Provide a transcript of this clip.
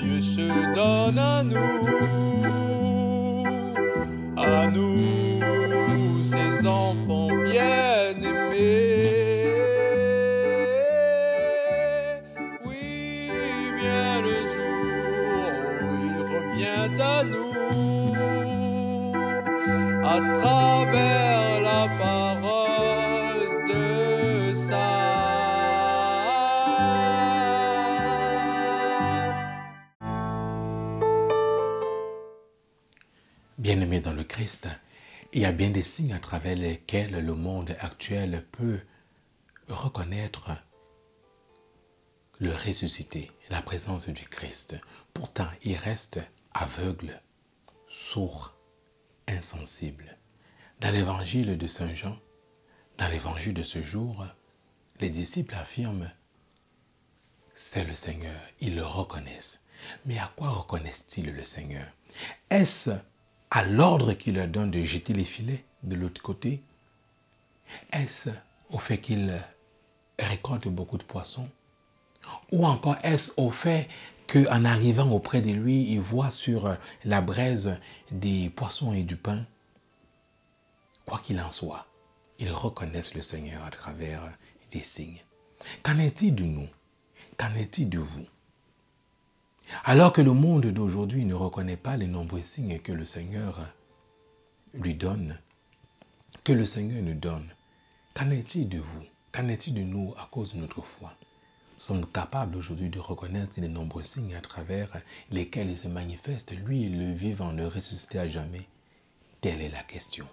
Dieu se donne à nous, à nous, ses enfants bien-aimés. Oui, vient le jour où il revient à nous, à travers Bien-aimés dans le Christ, il y a bien des signes à travers lesquels le monde actuel peut reconnaître le ressuscité, la présence du Christ. Pourtant, il reste aveugle, sourd, insensible. Dans l'évangile de Saint Jean, dans l'évangile de ce jour, les disciples affirment, c'est le Seigneur, ils le reconnaissent. Mais à quoi reconnaissent-ils le Seigneur? Est-ce à l'ordre qu'il leur donne de jeter les filets de l'autre côté Est-ce au fait qu'il récolte beaucoup de poissons? Ou encore est-ce au fait qu'en arrivant auprès de lui, il voit sur la braise des poissons et du pain? Quoi qu'il en soit, ils reconnaissent le Seigneur à travers des signes. Qu'en est-il de nous? Qu'en est-il de vous? Alors que le monde d'aujourd'hui ne reconnaît pas les nombreux signes que le Seigneur lui donne, que le Seigneur nous donne, qu'en est-il de vous? Qu'en est-il de nous à cause de notre foi? Sommes-nous capables aujourd'hui de reconnaître les nombreux signes à travers lesquels il se manifeste, lui, le vivant, le ressuscité à jamais? Telle est la question.